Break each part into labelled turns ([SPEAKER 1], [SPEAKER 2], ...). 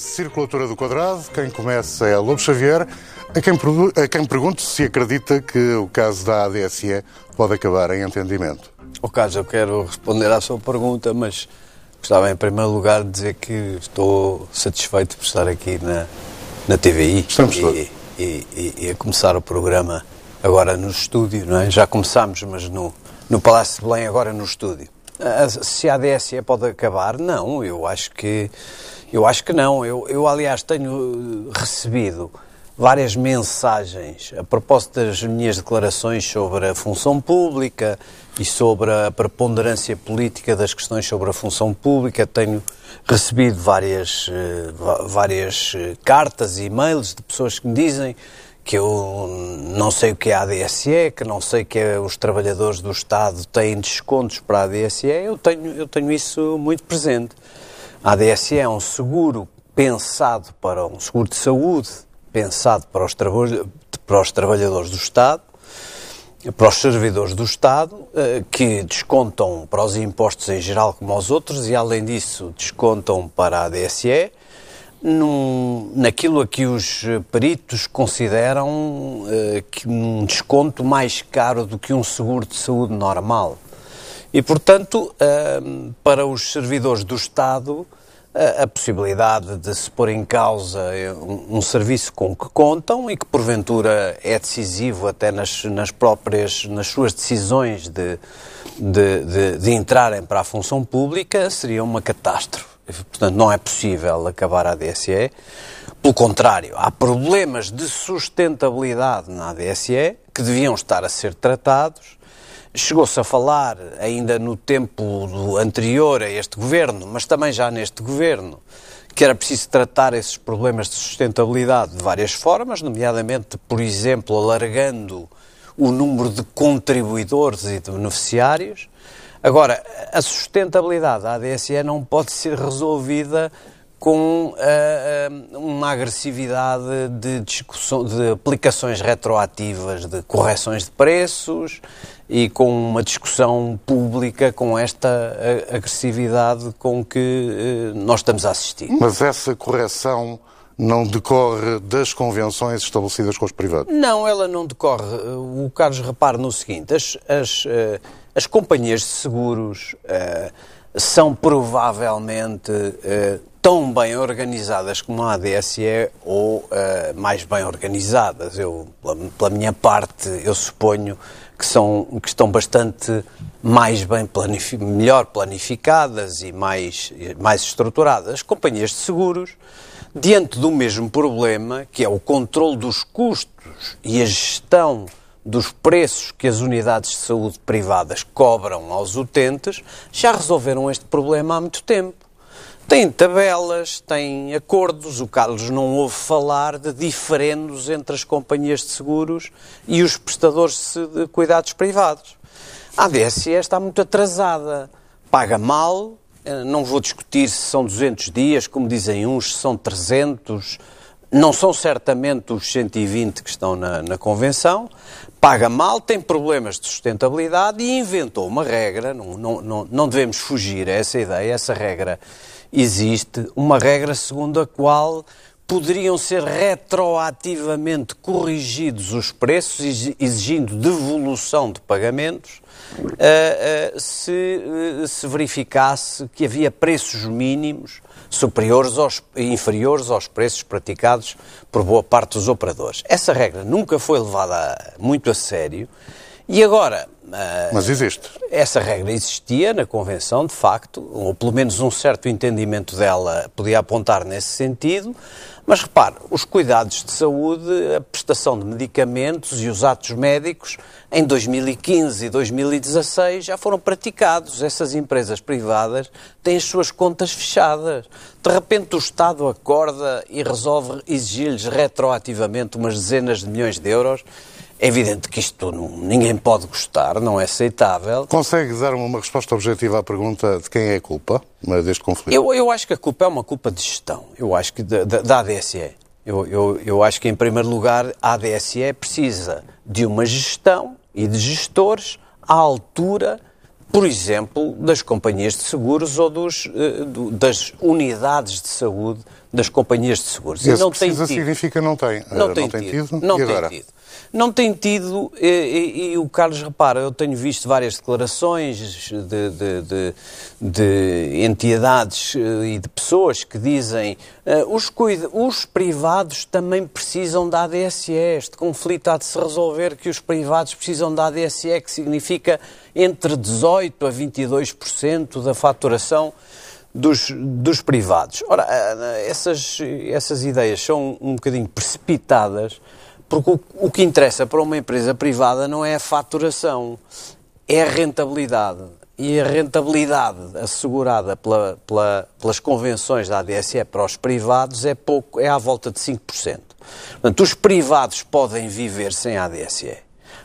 [SPEAKER 1] circulatura do quadrado. Quem começa é Lobo Xavier, a quem, a quem pergunto se acredita que o caso da ADSE pode acabar em entendimento.
[SPEAKER 2] O caso, eu quero responder à sua pergunta, mas gostava em primeiro lugar de dizer que estou satisfeito por estar aqui na, na TVI
[SPEAKER 1] Estamos
[SPEAKER 2] e,
[SPEAKER 1] todos.
[SPEAKER 2] e, e- e a começar o programa agora no estúdio, não é? Já começámos, mas no, no Palácio de Belém, agora no estúdio. Se a ADSE pode acabar, não, eu acho que eu acho que não. Eu, eu aliás tenho eh, recebido várias mensagens a propósito das minhas declarações sobre a função pública e sobre a preponderância política das questões sobre a função pública. Tenho recebido várias, eh, várias eh, cartas e e-mails de pessoas que me dizem que eu não sei o que é a ADSE, que não sei que é os trabalhadores do Estado têm descontos para a ADSE. Eu tenho, eu tenho isso muito presente. A ADSE é um seguro pensado para um seguro de saúde, pensado para os, para os trabalhadores do Estado, para os servidores do Estado, eh, que descontam para os impostos em geral como aos outros e, além disso, descontam para a ADSE num, naquilo a que os peritos consideram eh, que um desconto mais caro do que um seguro de saúde normal. E, portanto, para os servidores do Estado, a, possibilidade de se pôr em causa eh, um, serviço com que contam e que, porventura, é decisivo até nas, nas próprias, nas suas decisões de, de, de, de entrarem para a função pública, seria uma catástrofe. Portanto, não é possível acabar a ADSE. Pelo contrário, há problemas de sustentabilidade na ADSE que deviam estar a ser tratados. Chegou-se a falar, ainda no tempo anterior a este governo, mas também já neste governo, que era preciso tratar esses problemas de sustentabilidade de várias formas, nomeadamente, por exemplo, alargando o número de contribuidores e de beneficiários. Agora, a sustentabilidade da ADSE não pode ser resolvida com ah, uma agressividade de, discussão, de aplicações retroativas de correções de preços e com uma discussão pública com esta ah, agressividade com que ah, nós estamos a assistir.
[SPEAKER 1] Mas essa correção não decorre das convenções estabelecidas com os privados.
[SPEAKER 2] Não, ela não decorre. O Carlos repara no seguinte: as, as, eh, as companhias de seguros eh, são provavelmente eh, tão bem organizadas como a ADSE ou eh, mais bem organizadas. Eu, pela, pela minha parte, eu suponho que, são, que estão bastante mais bem planifi melhor planificadas e mais, mais estruturadas. As companhias de seguros diante do mesmo problema, que é o controle dos custos e a gestão dos preços que as unidades de saúde privadas cobram aos utentes, já resolveram este problema há muito tempo. Têm tabelas, têm acordos. O Carlos não ouve falar de diferendos entre as companhias de seguros e os prestadores de cuidados privados. A ADSE está muito atrasada, paga mal, eh, não vou discutir se são 200 dias, como dizem uns, se são 300, não são certamente os 120 que estão na, na Convenção, paga mal, tem problemas de sustentabilidade e inventou uma regra, não, não, não, não devemos fugir a essa ideia, essa regra existe, uma regra segundo a qual poderiam ser retroativamente corrigidos os preços, exi- exigindo devolução de pagamentos, eh, eh, se eh, se verificasse que havia preços mínimos superiores aos, inferiores aos preços praticados por boa parte dos operadores. Essa regra nunca foi levada muito a sério E agora,
[SPEAKER 1] Mas existe.
[SPEAKER 2] essa regra existia na Convenção, de facto, ou pelo menos um certo entendimento dela podia apontar nesse sentido, mas repare, os cuidados de saúde, a prestação de medicamentos e os atos médicos, em 2015 e 2016 já foram praticados. Essas empresas privadas têm as suas contas fechadas. De repente o Estado acorda e resolve exigir-lhes retroativamente umas dezenas de milhões de euros. É evidente que isto não, ninguém pode gostar, não é aceitável.
[SPEAKER 1] Consegue dar uma resposta objetiva à pergunta de quem é a culpa deste conflito?
[SPEAKER 2] Eu, eu acho que a culpa é uma culpa de gestão. Eu acho que da, da, da ADSE. Eu, eu, eu acho que, em primeiro lugar, a ADSE precisa de uma gestão e de gestores à altura, por exemplo, das companhias de seguros ou dos, eh, das unidades de saúde das companhias de seguros.
[SPEAKER 1] Esse
[SPEAKER 2] não tem
[SPEAKER 1] precisa
[SPEAKER 2] tido.
[SPEAKER 1] significa não tem.
[SPEAKER 2] Não
[SPEAKER 1] Eh,
[SPEAKER 2] tem,
[SPEAKER 1] não tem
[SPEAKER 2] tido.
[SPEAKER 1] tido.
[SPEAKER 2] Não
[SPEAKER 1] e
[SPEAKER 2] tem
[SPEAKER 1] agora?
[SPEAKER 2] tido. Não tem tido, e, e- e o Carlos repara, eu tenho visto várias declarações de, de- de- de entidades eh, e de pessoas que dizem eh, os, cuida- os privados também precisam da ADSE, este conflito há de se resolver que os privados precisam da ADSE, que significa entre 18% a 22% da faturação dos, dos privados. Ora, eh, essas, essas ideias são um bocadinho precipitadas, porque o, o que interessa para uma empresa privada não é a faturação, é a rentabilidade. E a rentabilidade assegurada pela- pela- pelas convenções da ADSE para os privados é pouco, é à volta de 5%. Portanto, os privados podem viver sem a ADSE.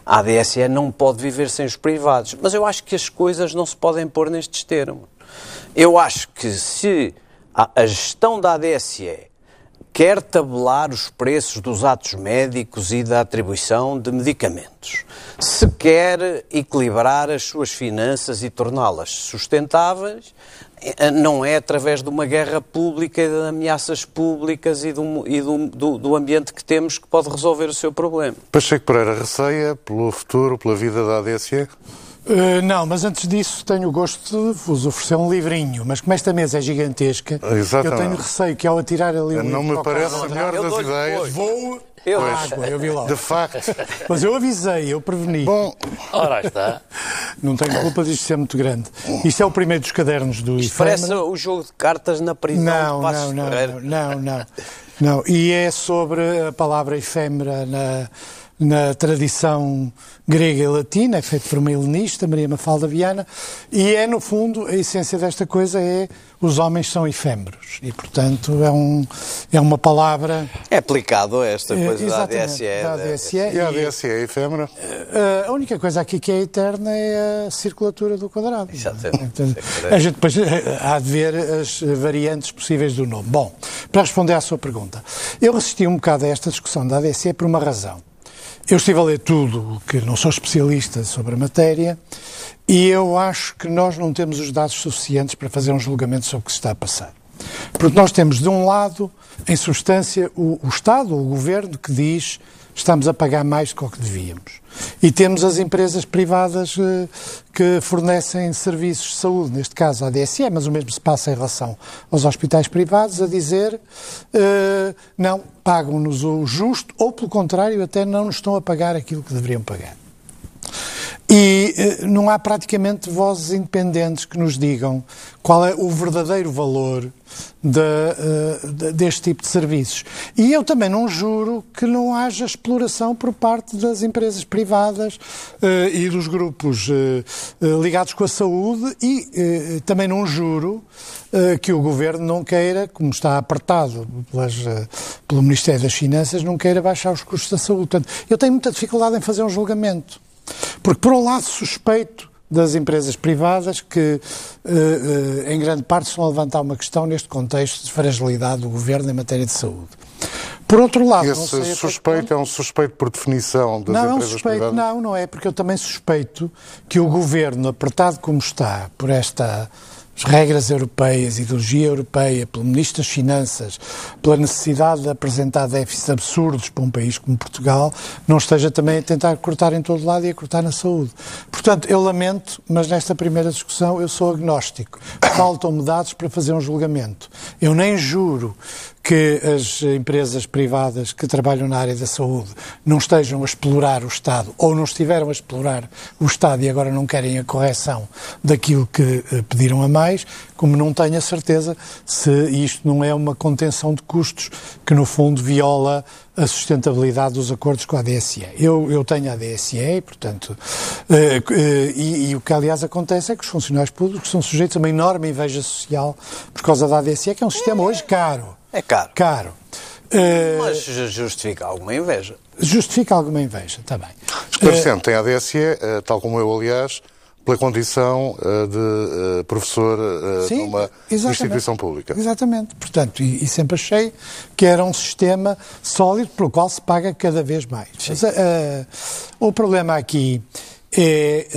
[SPEAKER 2] A ADSE não pode viver sem os privados. Mas eu acho que as coisas não se podem pôr nestes termos. Eu acho que se a, a gestão da ADSE quer tabelar os preços dos atos médicos e da atribuição de medicamentos, se quer equilibrar as suas finanças e torná-las sustentáveis, eh, não é através de uma guerra pública e de ameaças públicas e, do, e do, do- do ambiente que temos que pode resolver o seu problema.
[SPEAKER 1] Pacheco Pereira receia pelo futuro, pela vida da ADSE?
[SPEAKER 3] Uh, não, mas antes disso tenho o gosto de vos oferecer um livrinho, mas como esta mesa é gigantesca,
[SPEAKER 1] Exatamente.
[SPEAKER 3] eu tenho receio que ao atirar ali o
[SPEAKER 1] Não
[SPEAKER 3] livro
[SPEAKER 1] me parece a melhor das ideias.
[SPEAKER 3] Vou
[SPEAKER 2] Eu-
[SPEAKER 3] à água, eu vi logo.
[SPEAKER 1] De facto.
[SPEAKER 3] Mas eu avisei, eu preveni.
[SPEAKER 1] Bom,
[SPEAKER 4] Ora, está.
[SPEAKER 3] Não tenho culpa disto ser muito grande. Isto é o primeiro dos cadernos do
[SPEAKER 2] Isto parece
[SPEAKER 3] Efêmera.
[SPEAKER 2] o jogo de cartas na prisão
[SPEAKER 3] Não,
[SPEAKER 2] de Passos
[SPEAKER 3] não, não, não, não, não, não. E é sobre a palavra efêmera na, na tradição grega e latina, é feito por uma helenista, Maria Mafalda Viana, e é, no fundo, a essência desta coisa é os homens são efêmeros. E, portanto, é, um, é uma palavra...
[SPEAKER 2] É aplicado a esta
[SPEAKER 3] eh,
[SPEAKER 2] coisa da ADSE.
[SPEAKER 3] da ADSE,
[SPEAKER 1] e a ADSE é efêmera?
[SPEAKER 3] Uh, a única coisa aqui que é eterna é a circulatura do quadrado.
[SPEAKER 2] Exatamente.
[SPEAKER 3] A gente depois eh, há de ver as variantes possíveis do nome. Bom, para responder à sua pergunta, eu resisti um bocado a esta discussão da ADC por uma razão. Eu estive a ler tudo, que não sou especialista sobre a matéria, e eu acho que nós não temos os dados suficientes para fazer um julgamento sobre o que se está a passar. Porque nós temos, de um lado, em substância, o, o Estado, o Governo, que diz estamos a pagar mais do que devíamos. E temos as empresas privadas eh, que fornecem serviços de saúde, neste caso a ADSE, mas o mesmo se passa em relação aos hospitais privados, a dizer eh, não, pagam-nos o justo, ou pelo contrário, até não nos estão a pagar aquilo que deveriam pagar. E eh, não há praticamente vozes independentes que nos digam qual é o verdadeiro valor da, eh, de- deste tipo de serviços. E eu também não juro que não haja exploração por parte das empresas privadas eh, e dos grupos ligados com a saúde e também não juro que o governo não queira, como está apertado pelas, pelo Ministério das Finanças, não queira baixar os custos da saúde. Portanto, eu tenho muita dificuldade em fazer um julgamento. Porque, por um lado, suspeito das empresas privadas que, eh, eh, em grande parte, estão a levantar uma questão neste contexto de fragilidade do governo em matéria de saúde. Por outro lado,
[SPEAKER 1] Esse suspeito é um suspeito por definição das
[SPEAKER 3] não, é um
[SPEAKER 1] empresas
[SPEAKER 3] suspeito,
[SPEAKER 1] privadas?
[SPEAKER 3] não, não é, porque eu também suspeito que o governo, apertado como está por estas regras europeias, ideologia europeia, pelo Ministro das Finanças, pela necessidade de apresentar déficits absurdos para um país como Portugal, não esteja também a tentar cortar em todo lado e a cortar na saúde. Portanto, eu lamento, mas nesta primeira discussão eu sou agnóstico. Faltam-me dados para fazer um julgamento. Eu nem juro que as empresas privadas que trabalham na área da saúde não estejam a explorar o Estado ou não estiveram a explorar o Estado e agora não querem a correção daquilo que eh, pediram a mais, como não tenho a certeza se isto não é uma contenção de custos que, no fundo, viola a sustentabilidade dos acordos com a DSE. Eu, eu tenho a DSE portanto, eh, eh, e, e, o que aliás acontece é que os funcionários públicos são sujeitos a uma enorme inveja social por causa da DSE, que é um sistema hoje caro.
[SPEAKER 2] É caro.
[SPEAKER 3] Caro.
[SPEAKER 2] Uh, Mas justifica alguma inveja.
[SPEAKER 3] Justifica alguma inveja, também.
[SPEAKER 1] Esclarecendo, uh, tem a DSE, uh, tal como eu, aliás, pela condição de professor Sim, numa instituição pública.
[SPEAKER 3] Exatamente. Portanto, e, e, sempre achei que era um sistema sólido pelo qual se paga cada vez mais. Mas, o problema aqui é,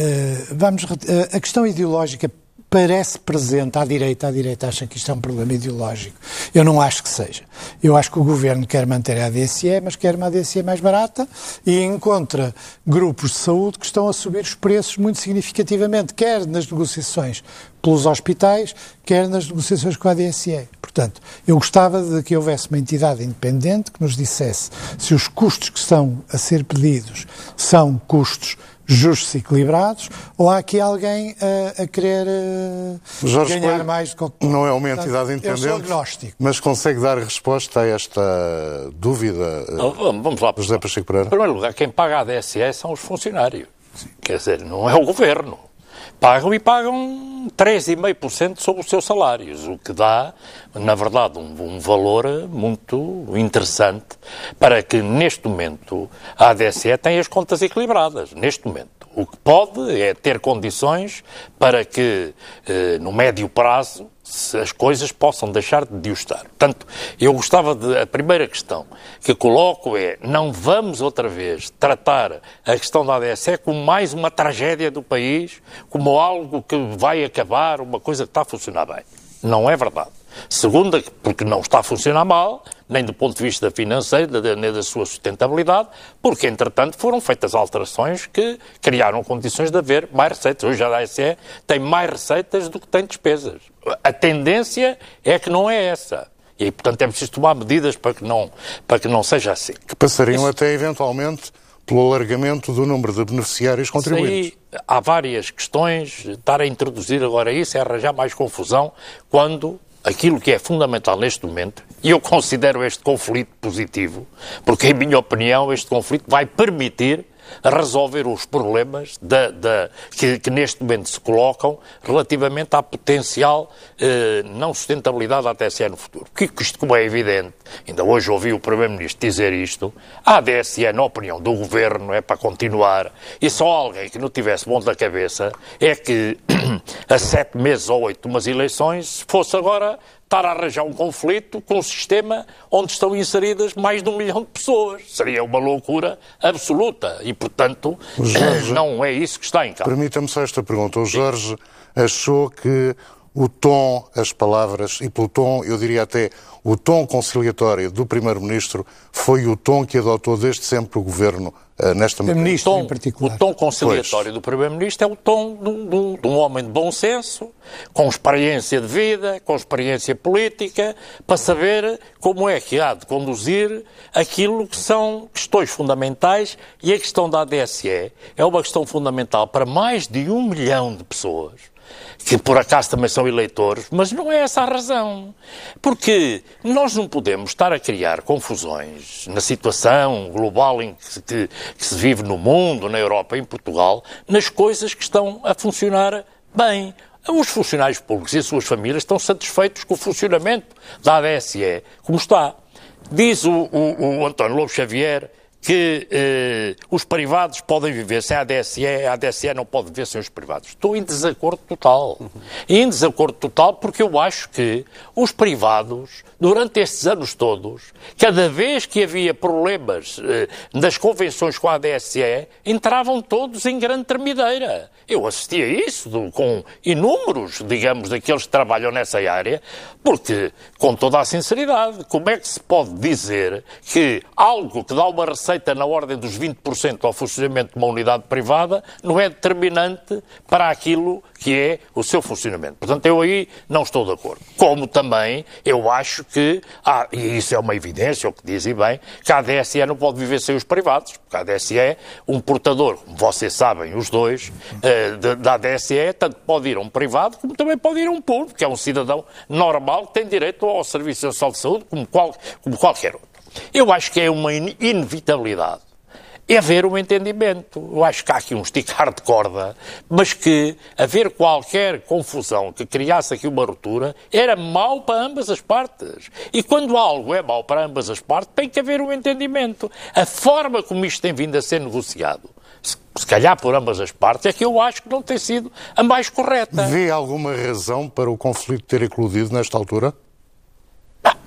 [SPEAKER 3] vamos, a questão ideológica parece presente à direita. A direita acha que isto é um problema ideológico. Eu não acho que seja. Eu acho que o governo quer manter a ADSE, mas quer uma ADSE mais barata e encontra grupos de saúde que estão a subir os preços muito significativamente, quer nas negociações pelos hospitais, quer nas negociações com a ADSE. Portanto, eu gostava de que houvesse uma entidade independente que nos dissesse se os custos que estão a ser pedidos são custos justos e equilibrados, ou há aqui alguém a, a querer Jorge ganhar Coelho mais?
[SPEAKER 1] Não é uma entidade independente, mas consegue dar resposta a esta dúvida?
[SPEAKER 4] Vamos lá.
[SPEAKER 1] José Pacheco Pereira.
[SPEAKER 4] Em primeiro lugar, quem paga a DSE são os funcionários. Sim. Quer dizer, não é o governo. Pagam e pagam 3,5% sobre os seus salários, o que dá, na verdade, um, um, valor muito interessante para que, neste momento, a ADSE tenha as contas equilibradas. Neste momento. O que pode é ter condições para que, eh, no médio prazo, as coisas possam deixar de o estar. Portanto, eu gostava de. A primeira questão que coloco é: não vamos outra vez tratar a questão da ADSE como mais uma tragédia do país, como algo que vai acabar, uma coisa que está a funcionar bem. Não é verdade. Segunda, porque não está a funcionar mal, nem do ponto de vista financeiro, nem da sua sustentabilidade, porque, entretanto, foram feitas alterações que criaram condições de haver mais receitas. Hoje a ASE tem mais receitas do que tem despesas. A tendência é que não é essa. E, portanto, é preciso tomar medidas para que não, para que não seja assim.
[SPEAKER 1] Que passariam Isso... até, eventualmente, pelo alargamento do número de beneficiários contribuintes.
[SPEAKER 4] Aí, há várias questões. Estar a introduzir agora isso é arranjar mais confusão quando aquilo que é fundamental neste momento, e eu considero este conflito positivo, porque, em minha opinião, este conflito vai permitir resolver os problemas da, da, que, que, neste momento se colocam relativamente à potencial eh, não sustentabilidade da TSE no futuro. Que isto, como é evidente, ainda hoje ouvi o Primeiro-Ministro dizer isto, a DSE, na opinião do Governo, é para continuar, e só alguém que não tivesse bom da cabeça é que, a sete meses ou oito de umas eleições, fosse agora estar a arranjar um conflito com um sistema onde estão inseridas mais de um milhão de pessoas. Seria uma loucura absoluta e, portanto, Jorge, não é isso que está em causa.
[SPEAKER 1] Permita-me só esta pergunta. O Jorge achou que o tom, as palavras, e pelo tom, eu diria até o tom conciliatório do Primeiro-Ministro foi o tom que adotou desde sempre o Governo uh, nesta matéria.
[SPEAKER 4] Ministro, tom, em particular. O tom conciliatório pois. do Primeiro-Ministro é o tom de um, de um homem de bom senso, com experiência de vida, com experiência política, para saber como é que há de conduzir aquilo que são questões fundamentais e a questão da ADSE é uma questão fundamental para mais de um milhão de pessoas que por acaso também são eleitores, mas não é essa a razão. Porque nós não podemos estar a criar confusões na situação global em que, que, que se vive no mundo, na Europa, em Portugal, nas coisas que estão a funcionar bem. Os funcionários públicos e as suas famílias estão satisfeitos com o funcionamento da ADSE como está. Diz o, o, o António Lobo Xavier que eh, os privados podem viver sem a ADSE, a ADSE não pode viver sem os privados. Estou em desacordo total. Uhum. Em desacordo total porque eu acho que os privados, durante estes anos todos, cada vez que havia problemas eh, das convenções com a ADSE, entravam todos em grande tremideira. Eu assisti a isso do, com inúmeros, digamos, daqueles que trabalham nessa área, porque, com toda a sinceridade, como é que se pode dizer que algo que dá uma receita receita na ordem dos 20% ao funcionamento de uma unidade privada não é determinante para aquilo que é o seu funcionamento. Portanto, eu aí não estou de acordo. Como também eu acho que, há, e isso é uma evidência, o que dizem bem, que a ADSE não pode viver sem os privados, porque a ADSE é um portador, como vocês sabem, os dois, uh, da ADSE, tanto pode ir a um privado como também pode ir a um público, que é um cidadão normal que tem direito ao Serviço Nacional de Saúde como, qual, como qualquer outro. Eu acho que é uma inevitabilidade é haver um entendimento. Eu acho que há aqui um esticar de corda, mas que haver qualquer confusão que criasse aqui uma ruptura era mau para ambas as partes. E quando algo é mau para ambas as partes, tem que haver um entendimento. A forma como isto tem vindo a ser negociado, se calhar por ambas as partes, é que eu acho que não tem sido a mais correta.
[SPEAKER 1] Vê alguma razão para o conflito ter eclodido nesta altura?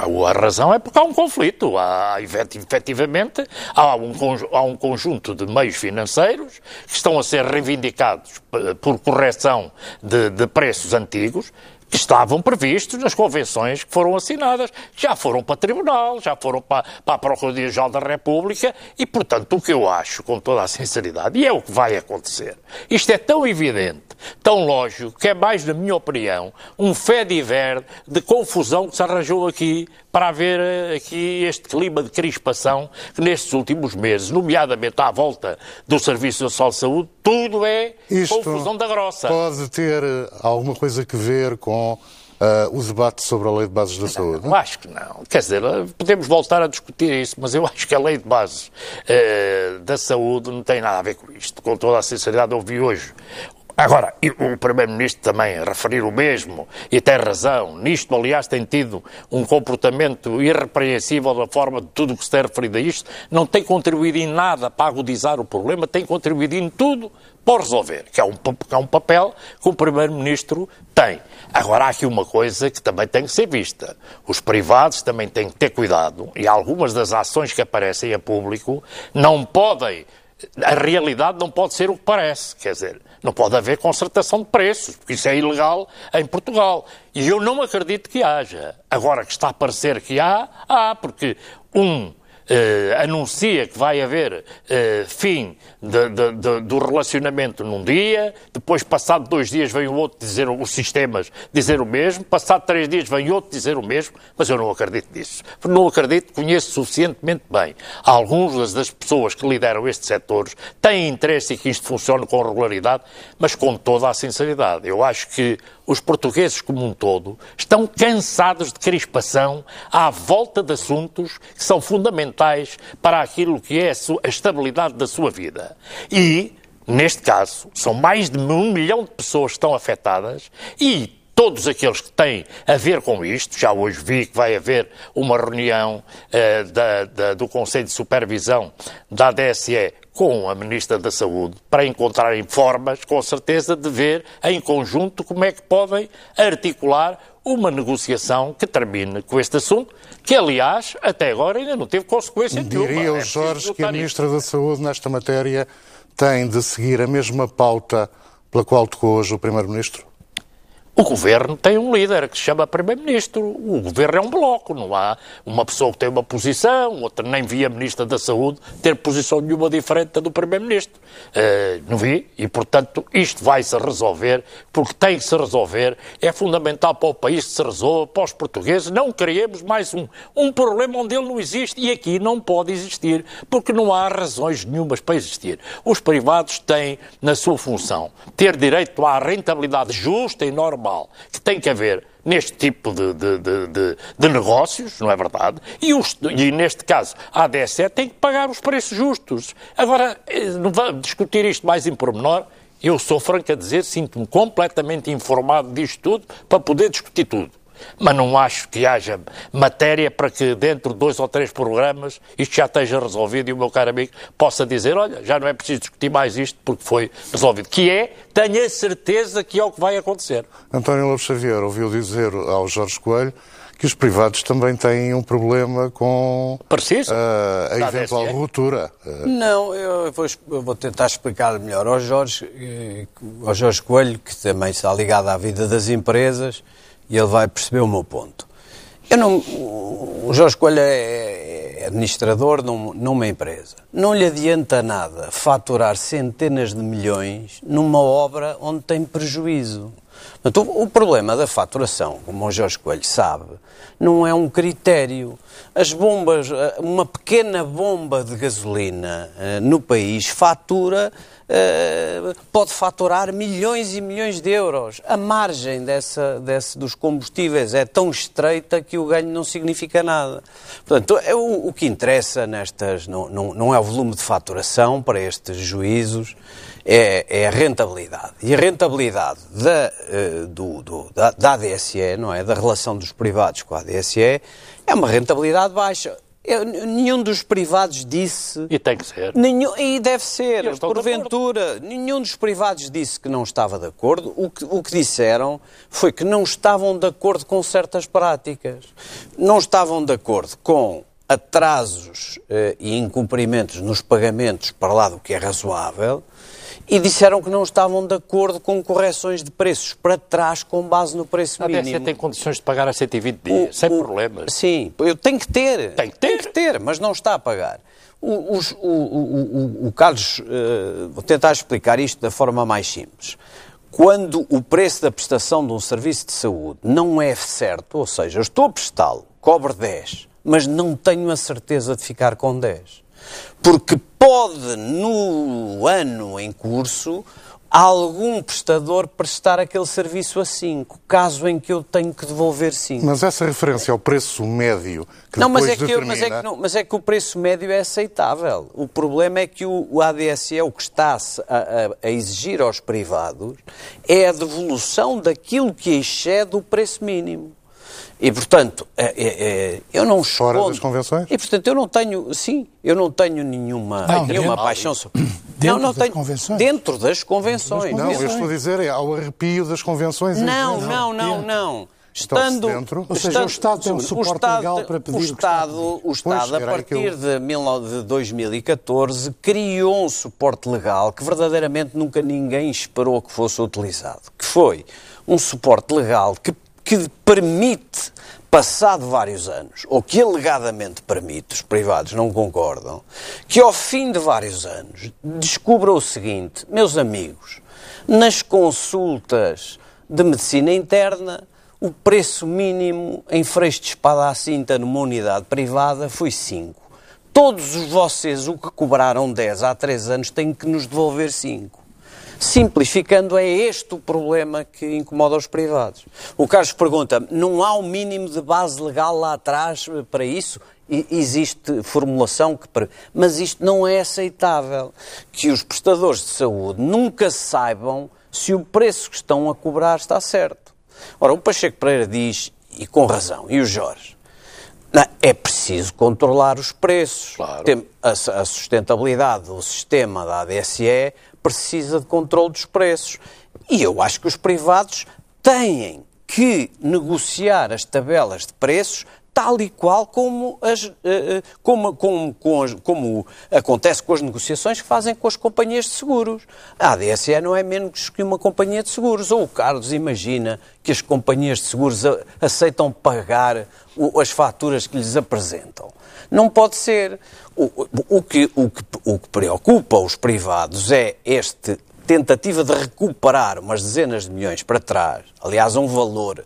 [SPEAKER 4] A razão é porque há um conflito. Há, efetivamente, há um, há um conjunto de meios financeiros que estão a ser reivindicados por correção de, de preços antigos estavam previstos nas convenções que foram assinadas, já foram para o Tribunal, já foram para, para a Procuradoria-Geral da República e, portanto, o que eu acho, com toda a sinceridade, e é o que vai acontecer, isto é tão evidente, tão lógico, que é mais, na minha opinião, um fé de confusão que se arranjou aqui para haver eh, aqui este clima de crispação que nestes últimos meses, nomeadamente à volta do Serviço Nacional de Saúde, tudo é Isto confusão da grossa.
[SPEAKER 1] Pode ter eh, alguma coisa a ver com uh, o debate sobre a lei de bases da
[SPEAKER 4] não,
[SPEAKER 1] saúde?
[SPEAKER 4] Eu acho que não. Quer dizer, podemos voltar a discutir isso, mas eu acho que a lei de bases uh, da saúde não tem nada a ver com isto. Com toda a sinceridade, ouvi hoje Agora, o Primeiro-Ministro também referir o mesmo, e tem razão, nisto, aliás, tem tido um comportamento irrepreensível da forma de tudo que se tem referido a isto, não tem contribuído em nada para agudizar o problema, tem contribuído em tudo para resolver, que é um, que é um papel que o Primeiro-Ministro tem. Agora, há aqui uma coisa que também tem que ser vista. Os privados também têm que ter cuidado, e algumas das ações que aparecem a público não podem a realidade não pode ser o que parece. Quer dizer, não pode haver concertação de preços, porque isso é ilegal em Portugal. E eu não acredito que haja. Agora que está a parecer que há, há, porque um Uh, anuncia que vai haver uh, fim de, de, de, do relacionamento num dia, depois, passado dois dias, vem o outro dizer, os sistemas dizer o mesmo, passado três dias vem outro dizer o mesmo, mas eu não acredito nisso. Não acredito, conheço suficientemente bem. Algumas das pessoas que lideram estes setores têm interesse em que isto funcione com regularidade, mas com toda a sinceridade. Eu acho que os portugueses como um todo estão cansados de crispação à volta de assuntos que são fundamentais para aquilo que é a estabilidade da sua vida. E, neste caso, são mais de um milhão de pessoas que estão afetadas e todos aqueles que têm a ver com isto, já hoje vi que vai haver uma reunião uh, da, da, do Conselho de Supervisão da ADSE com a Ministra da Saúde para encontrarem formas, com certeza, de ver em conjunto como é que podem articular uma negociação que termine com este assunto, que, aliás, até agora ainda não teve consequência
[SPEAKER 1] nenhuma. Diria o é Jorge que a Ministra da Saúde, nesta matéria, tem de seguir a mesma pauta pela qual tocou hoje o Primeiro-Ministro?
[SPEAKER 4] O governo tem um líder que se chama Primeiro-Ministro. O governo é um bloco, não há uma pessoa que tem uma posição, outra nem via Ministra da Saúde ter posição nenhuma diferente da do Primeiro-Ministro. Uh, não vi? E, portanto, isto vai-se resolver, porque tem que se resolver. É fundamental para o país que se resolva, para os portugueses. Não queremos mais um, um problema onde ele não existe e aqui não pode existir, porque não há razões nenhumas para existir. Os privados têm, na sua função, ter direito à rentabilidade justa e normal normal que tem que haver neste tipo de, de, de, de negócios, não é verdade? E, os, e, neste caso a ADSE tem que pagar os preços justos. Agora, eh, não vamos discutir isto mais em pormenor. Eu sou franco a dizer, sinto-me completamente informado disto tudo para poder discutir tudo mas não acho que haja matéria para que dentro de dois ou três programas isto já esteja resolvido e o meu caro amigo possa dizer, olha, já não é preciso discutir mais isto porque foi resolvido. Que é, tenho a certeza que é o que vai acontecer.
[SPEAKER 1] António Lopes Xavier ouviu dizer ao Jorge Coelho que os privados também têm um problema com uh, a eventual ruptura.
[SPEAKER 2] Não, eu vou, eu vou, tentar explicar melhor ao Jorge, eh, ao Jorge Coelho, que também está ligado à vida das empresas, e ele vai perceber o meu ponto. Eu não, o Jorge Coelho é, é, administrador num, numa empresa. Não lhe adianta nada faturar centenas de milhões numa obra onde tem prejuízo. O, problema da faturação, como o Jorge Coelho sabe, não é um critério. As bombas, eh, uma pequena bomba de gasolina uh, no país fatura Uh, pode faturar milhões e milhões de euros. A margem dessa, desse, dos combustíveis é tão estreita que o ganho não significa nada. Portanto, é o, o que interessa nestas não, não, não, é o volume de faturação para estes juízos, é, é a rentabilidade. E a rentabilidade da, uh, do, do, da, da ADSE, não é? Da relação dos privados com a ADSE, é uma rentabilidade baixa. Eu, nenhum dos privados disse.
[SPEAKER 4] E tem que ser.
[SPEAKER 2] Nenhum, e deve ser, porventura. Nenhum dos privados disse que não estava de acordo. O que, o que disseram foi que não estavam de acordo com certas práticas. Não estavam de acordo com atrasos eh, e incumprimentos nos pagamentos para lá do que é razoável e disseram que não estavam de acordo com correções de preços para trás com base no preço mínimo. A
[SPEAKER 4] DSE tem condições de pagar a 120 dias, o, sem o, problemas.
[SPEAKER 2] Sim, eu tenho que ter.
[SPEAKER 4] Tem que ter.
[SPEAKER 2] Tem que ter, mas não está a pagar. O, o, o Carlos, uh, vou tentar explicar isto da forma mais simples. Quando o preço da prestação de um serviço de saúde não é certo, ou seja, eu estou a prestá-lo, cobre 10, mas não tenho a certeza de ficar com 10 porque pode, no ano em curso, algum prestador prestar aquele serviço a 5, caso em que eu tenho que devolver 5.
[SPEAKER 1] Mas essa referência ao preço médio que
[SPEAKER 2] não, mas
[SPEAKER 1] é que,
[SPEAKER 2] determina... mas, é que não, mas é que o preço médio é aceitável. O problema é que o, o ADSE, o que está a, a, a, exigir aos privados, é a devolução daquilo que excede o preço mínimo. E, portanto, é, é, é, eu não
[SPEAKER 1] escondo... Fora das convenções?
[SPEAKER 2] E, portanto, eu não tenho, sim, eu não tenho nenhuma, não, nenhuma dentro, paixão sobre...
[SPEAKER 3] Dentro
[SPEAKER 2] não, não
[SPEAKER 3] das
[SPEAKER 2] tenho,
[SPEAKER 3] convenções?
[SPEAKER 2] Dentro das convenções.
[SPEAKER 1] Não, eu estou a dizer é ao arrepio das convenções.
[SPEAKER 2] Não, não, não, não.
[SPEAKER 1] Estando, dentro,
[SPEAKER 3] ou seja, o Estado tem um suporte Estado, legal para pedir
[SPEAKER 2] o Estado, o Estado, pois, a partir eu... de 2014, criou um suporte legal que verdadeiramente nunca ninguém esperou que fosse utilizado. Que foi um suporte legal que que permite, passado vários anos, ou que alegadamente permite, os privados não concordam, que ao fim de vários anos descubra o seguinte, meus amigos, nas consultas de medicina interna, o preço mínimo em freixo de espada à cinta numa unidade privada foi 5. Todos vocês, o que cobraram 10 há 3 anos, têm que nos devolver 5. Simplificando, é este o problema que incomoda os privados. O Carlos pergunta: não há um mínimo de base legal lá atrás para isso? existe formulação que. Mas isto não é aceitável. Que os prestadores de saúde nunca saibam se o preço que estão a cobrar está certo. Ora, o Pacheco Pereira diz, e com razão, e o Jorge, não, é preciso controlar os preços.
[SPEAKER 4] Claro.
[SPEAKER 2] A, a sustentabilidade do sistema da ADSE precisa de controle dos preços. E eu acho que os privados têm que negociar as tabelas de preços tal e qual como, as, eh, eh, como, como, como, acontece com as negociações que fazem com as companhias de seguros. A ADSE não é menos que uma companhia de seguros. Ou o Carlos imagina que as companhias de seguros aceitam pagar as faturas que lhes apresentam. Não pode ser. O, o, que, o, que, o que preocupa os privados é este tentativa de recuperar umas dezenas de milhões para trás, aliás, um valor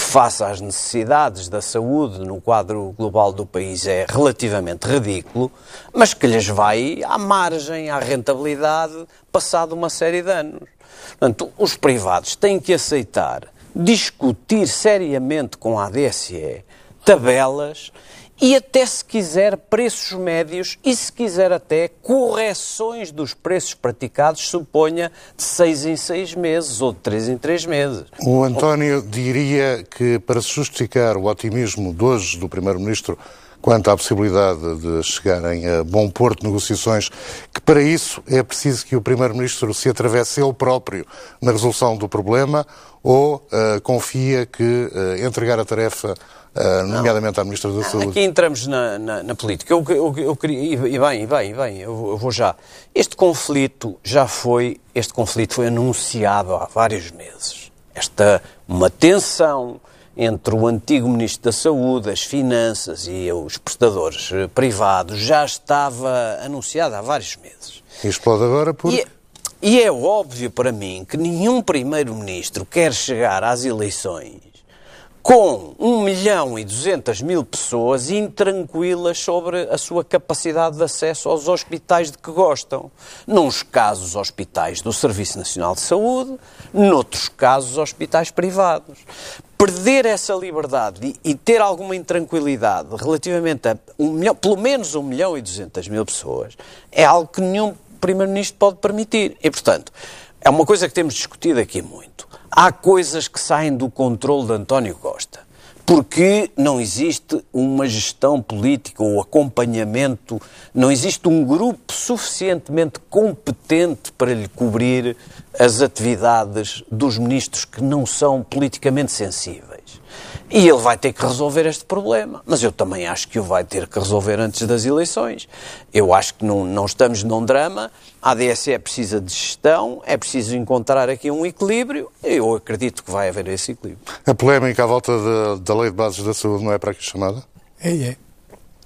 [SPEAKER 2] que faça às necessidades da saúde no quadro global do país é relativamente ridículo, mas que lhes vai à margem, à rentabilidade, passado uma série de anos. Portanto, os privados têm que aceitar discutir seriamente com a ADSE tabelas e até se quiser preços médios e se quiser até correções dos preços praticados, suponha de seis em seis meses ou de três em três meses.
[SPEAKER 1] O António diria que para justificar o otimismo de hoje do Primeiro-Ministro quanto à possibilidade de chegarem a bom porto negociações, que para isso é preciso que o Primeiro-Ministro se atravesse ele próprio na resolução do problema ou uh, confia que uh, entregar a tarefa nomeadamente à Ministra da Saúde.
[SPEAKER 2] Aqui entramos na, na, na política. Eu, eu, eu, queria, e bem, e bem, e bem, eu, eu, vou já. Este conflito já foi, este conflito foi anunciado há vários meses. Esta, uma tensão entre o antigo Ministro da Saúde, as Finanças e os prestadores eh, privados já estava anunciada há vários meses.
[SPEAKER 1] E explode agora por.
[SPEAKER 2] E, e é óbvio para mim que nenhum Primeiro-Ministro quer chegar às eleições com 1 milhão e 200 mil pessoas intranquilas sobre a sua capacidade de acesso aos hospitais de que gostam. Nos casos, hospitais do Serviço Nacional de Saúde, noutros casos, hospitais privados. Perder essa liberdade e, ter alguma intranquilidade relativamente a milhão, pelo menos 1 milhão e 200 mil pessoas é algo que nenhum Primeiro-Ministro pode permitir. E, portanto, é uma coisa que temos discutido aqui muito. Há coisas que saem do controle de António Costa, porque não existe uma gestão política ou acompanhamento, não existe um grupo suficientemente competente para lhe cobrir as atividades dos ministros que não são politicamente sensíveis. E ele vai ter que resolver este problema. Mas eu também acho que o vai ter que resolver antes das eleições. Eu acho que não, não estamos num drama. A ADSE precisa de gestão, é preciso encontrar aqui um equilíbrio. Eu acredito que vai haver esse equilíbrio.
[SPEAKER 1] A polémica à volta de, da Lei de Bases da Saúde não é para aqui chamada?
[SPEAKER 3] É, é.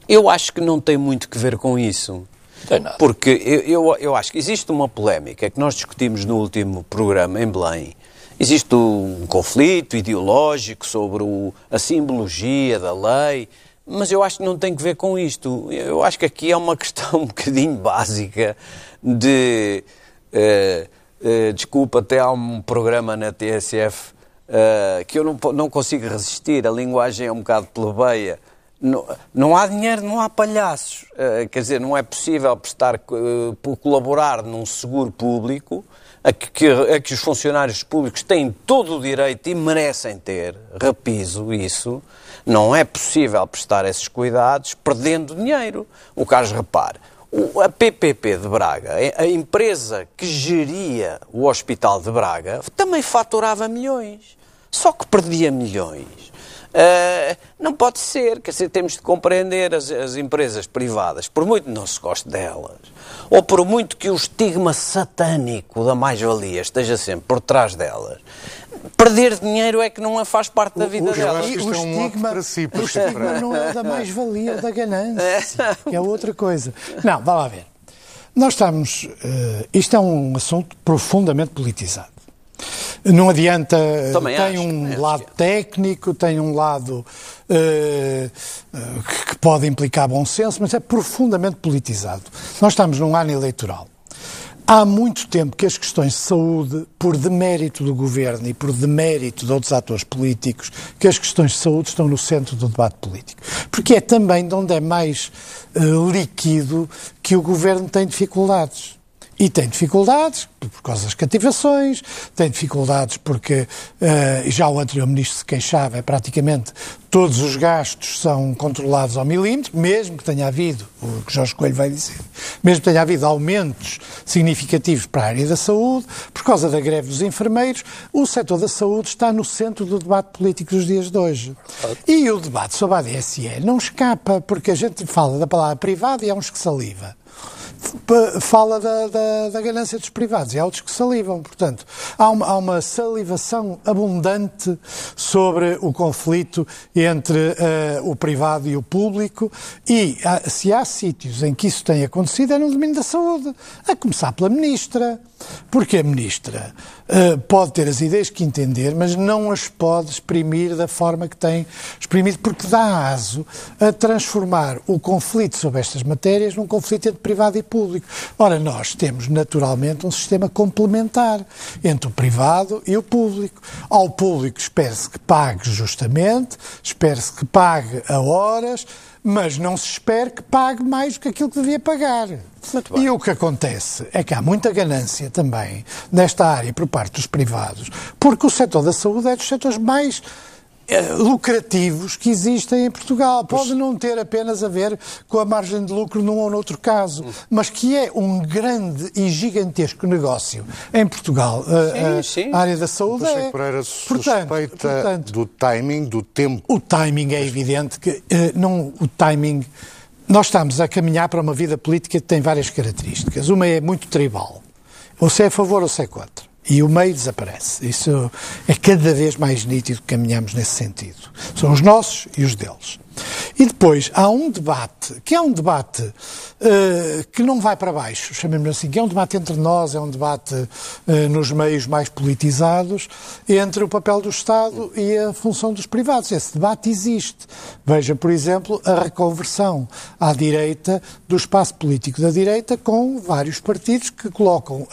[SPEAKER 2] Eu acho que não tem muito que ver com isso.
[SPEAKER 4] Tem nada.
[SPEAKER 2] Porque eu, eu, eu acho que existe uma polémica que nós discutimos no último programa em Belém, Existe um conflito ideológico sobre o, a simbologia da lei, mas eu acho que não tem que ver com isto. Eu acho que aqui é uma questão um bocadinho básica de. Uh, uh, desculpa, até há um programa na TSF uh, que eu não, não consigo resistir, a linguagem é um bocado plebeia. Não, não há dinheiro, não há palhaços. quer dizer, não é possível prestar, colaborar num seguro público a que, a que os funcionários públicos têm todo o direito e merecem ter, repiso isso, não é possível prestar esses cuidados perdendo dinheiro. O Carlos repare, a PPP de Braga, a empresa que geria o Hospital de Braga, também faturava milhões, só que perdia milhões. Uh, não pode ser, quer dizer, temos de compreender as, as empresas privadas, por muito não se goste delas, ou por muito que o estigma satânico da mais-valia esteja sempre por trás delas, perder dinheiro é que não faz parte da vida
[SPEAKER 1] o,
[SPEAKER 2] delas.
[SPEAKER 1] E
[SPEAKER 3] o
[SPEAKER 1] é um
[SPEAKER 3] estigma,
[SPEAKER 1] para si,
[SPEAKER 3] o estigma não é da mais-valia, da ganância, que é outra coisa. Não, vá lá ver. Nós estamos. Uh, isto é um assunto profundamente politizado. Não adianta.
[SPEAKER 2] Também
[SPEAKER 3] tem
[SPEAKER 2] acho,
[SPEAKER 3] um lado técnico, tem um lado uh, uh, que pode implicar bom senso, mas é profundamente politizado. Nós estamos num ano eleitoral. Há muito tempo que as questões de saúde, por demérito do governo e por demérito de outros atores políticos, que as questões de saúde estão no centro do debate político. Porque é também de onde é mais uh, líquido que o governo tem dificuldades. E tem dificuldades por causa das cativações, tem dificuldades porque uh, já o anterior ministro se queixava, é praticamente todos os gastos são controlados ao milímetro, mesmo que tenha havido, o que Jorge Coelho vai dizer, mesmo que tenha havido aumentos significativos para a área da saúde, por causa da greve dos enfermeiros, o setor da saúde está no centro do debate político dos dias de hoje. E o debate sobre a ADSE não escapa, porque a gente fala da palavra privada e há uns que saliva fala da, da, da, ganância dos privados e há outros que salivam. Portanto, há uma, há uma salivação abundante sobre o conflito entre uh, o privado e o público e há, se há sítios em que isso tem acontecido é no domínio da saúde, a começar pela Ministra. Porque a Ministra uh, pode ter as ideias que entender, mas não as pode exprimir da forma que tem exprimido, porque dá aso a transformar o conflito sobre estas matérias num conflito entre privado e público. Ora, nós temos naturalmente um sistema complementar entre o privado e o público. Ao público espera-se que pague justamente, espera-se que pague a horas, mas não se espera que pague mais do que aquilo que devia pagar. E o que acontece é que há muita ganância também nesta área por parte dos privados, porque o setor da saúde é dos setores mais lucrativos que existem em Portugal. Pode não ter apenas a ver com a margem de lucro num ou noutro caso, mas que é um grande e gigantesco negócio em Portugal. Eh,
[SPEAKER 2] sim, sim.
[SPEAKER 3] A área da saúde é.
[SPEAKER 1] Pereira
[SPEAKER 3] Portanto,
[SPEAKER 1] suspeita
[SPEAKER 3] portanto,
[SPEAKER 1] do timing, do tempo.
[SPEAKER 3] o timing é evidente que eh, não o timing nós estamos a caminhar para uma vida política que tem várias características. Uma é muito tribal. Ou se é a favor ou se é contra. E o meio desaparece. Isso é cada vez mais nítido que caminhamos nesse sentido. São os nossos e os deles. E depois há um debate, que é um debate uh, que não vai para baixo, chamemos assim, que é um debate entre nós, é um debate uh, nos meios mais politizados, entre o papel do Estado e a função dos privados. Esse debate existe. Veja, por exemplo, a reconversão à direita do espaço político da direita, com vários partidos que colocam uh,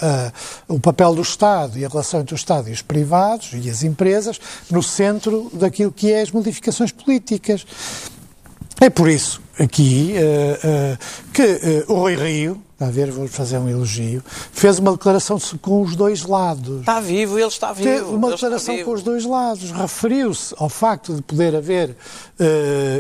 [SPEAKER 3] o papel do Estado e a relação entre o Estado e os privados e as empresas no centro daquilo que é as modificações políticas. É por isso, aqui, uh, uh, que uh, o Rui Rio, a ver, vou fazer um elogio, fez uma declaração com os dois lados.
[SPEAKER 2] Está vivo, ele está vivo. Fez
[SPEAKER 3] uma declaração com os dois lados. Referiu-se ao facto de poder haver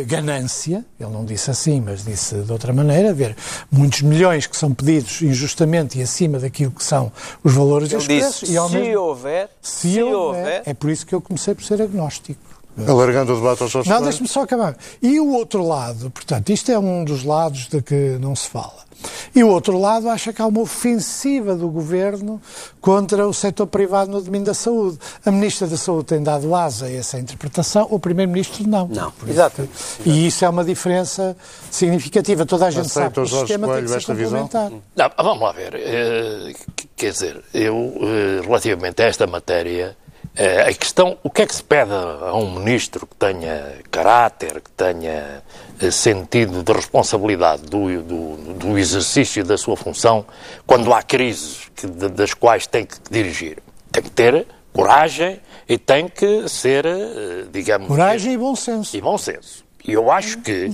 [SPEAKER 3] ganância, ele não disse assim, mas disse de outra maneira, haver muitos milhões que são pedidos injustamente e acima daquilo que são os valores
[SPEAKER 2] ele
[SPEAKER 3] dos preços.
[SPEAKER 2] E ao se mesmo, houver,
[SPEAKER 3] se, se houver, houver, é por isso que eu comecei por ser agnóstico.
[SPEAKER 1] Alargando o debate aos
[SPEAKER 3] Não, deixe-me só acabar. E o outro lado, portanto, isto é um dos lados de que não se fala. E o outro lado acha que há uma ofensiva do governo contra o setor privado no domínio da saúde. A Ministra da Saúde tem dado asa a essa interpretação, o Primeiro-Ministro não.
[SPEAKER 2] Não, exato.
[SPEAKER 3] E isso é uma diferença significativa. Toda a gente Aceita sabe que o sistema Coelho tem que ser complementar.
[SPEAKER 4] Não, vamos lá ver. Eh, quer dizer, eu, eh, relativamente a esta matéria, é, a questão, o que é que se pede a um ministro que tenha caráter, que tenha eh, sentido de responsabilidade do, do, do exercício da sua função quando há crises que, das quais tem que dirigir? Tem que ter coragem e tem que ser, eh, digamos...
[SPEAKER 3] Coragem e bom senso.
[SPEAKER 4] E bom senso. E eu acho que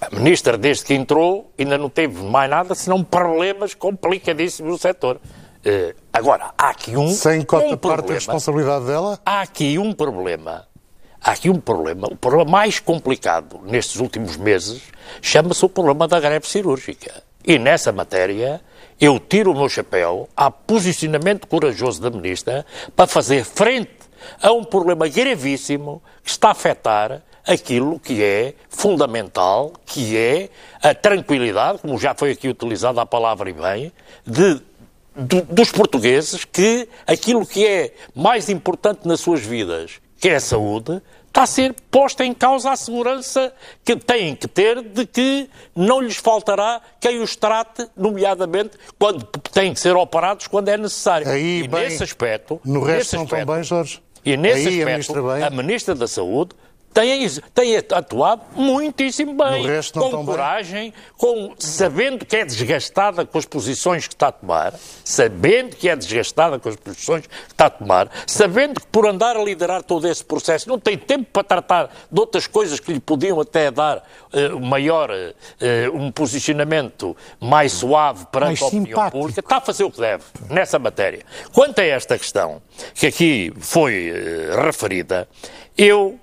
[SPEAKER 4] a ministra, desde que entrou, ainda não teve mais nada senão problemas complicadíssimos no setor. Uh, agora, há aqui um.
[SPEAKER 1] Sem cota um parte da responsabilidade dela?
[SPEAKER 4] Há aqui um problema. Há aqui um problema. O problema mais complicado nestes últimos meses chama-se o problema da greve cirúrgica. E nessa matéria, eu tiro o meu chapéu ao posicionamento corajoso da Ministra para fazer frente a um problema gravíssimo que está a afetar aquilo que é fundamental, que é a tranquilidade, como já foi aqui utilizada a palavra e bem, de do, dos portugueses que aquilo que é mais importante nas suas vidas, que é a saúde, está a ser posta em causa a segurança que têm que ter de que não lhes faltará quem os trate, nomeadamente quando têm que ser operados quando é necessário.
[SPEAKER 1] Aí,
[SPEAKER 4] e
[SPEAKER 1] bem,
[SPEAKER 4] nesse aspecto.
[SPEAKER 1] No resto não estão bem, Jorge.
[SPEAKER 4] E nesse Aí, aspecto, a ministra, a ministra da Saúde tem, tem atuado muitíssimo bem, com coragem, bem. com, sabendo que é desgastada com as posições que está a tomar, sabendo que é desgastada com as posições que está a tomar, sabendo que por andar a liderar todo esse processo não tem tempo para tratar de outras coisas que lhe podiam até dar uh, maior, uh, um posicionamento mais suave perante mais a opinião simpático. pública, está a fazer o que deve nessa matéria. Quanto a esta questão, que aqui foi uh, referida, eu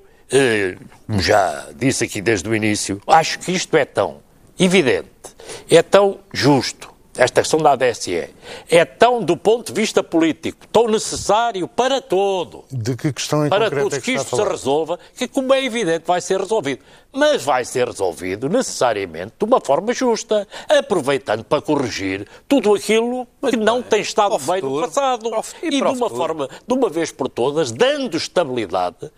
[SPEAKER 4] como já disse aqui desde o início, acho que isto é tão evidente, é tão justo, esta questão da ADSE, é tão, do ponto de vista político, tão necessário para todo.
[SPEAKER 1] De que questão em
[SPEAKER 4] Para todos, é que,
[SPEAKER 1] que
[SPEAKER 4] isto se resolva, que, como é evidente, vai ser resolvido. Mas vai ser resolvido necessariamente de uma forma justa, aproveitando para corrigir tudo aquilo que não tem estado bem no passado. E, e de uma forma, de uma vez por todas, dando estabilidade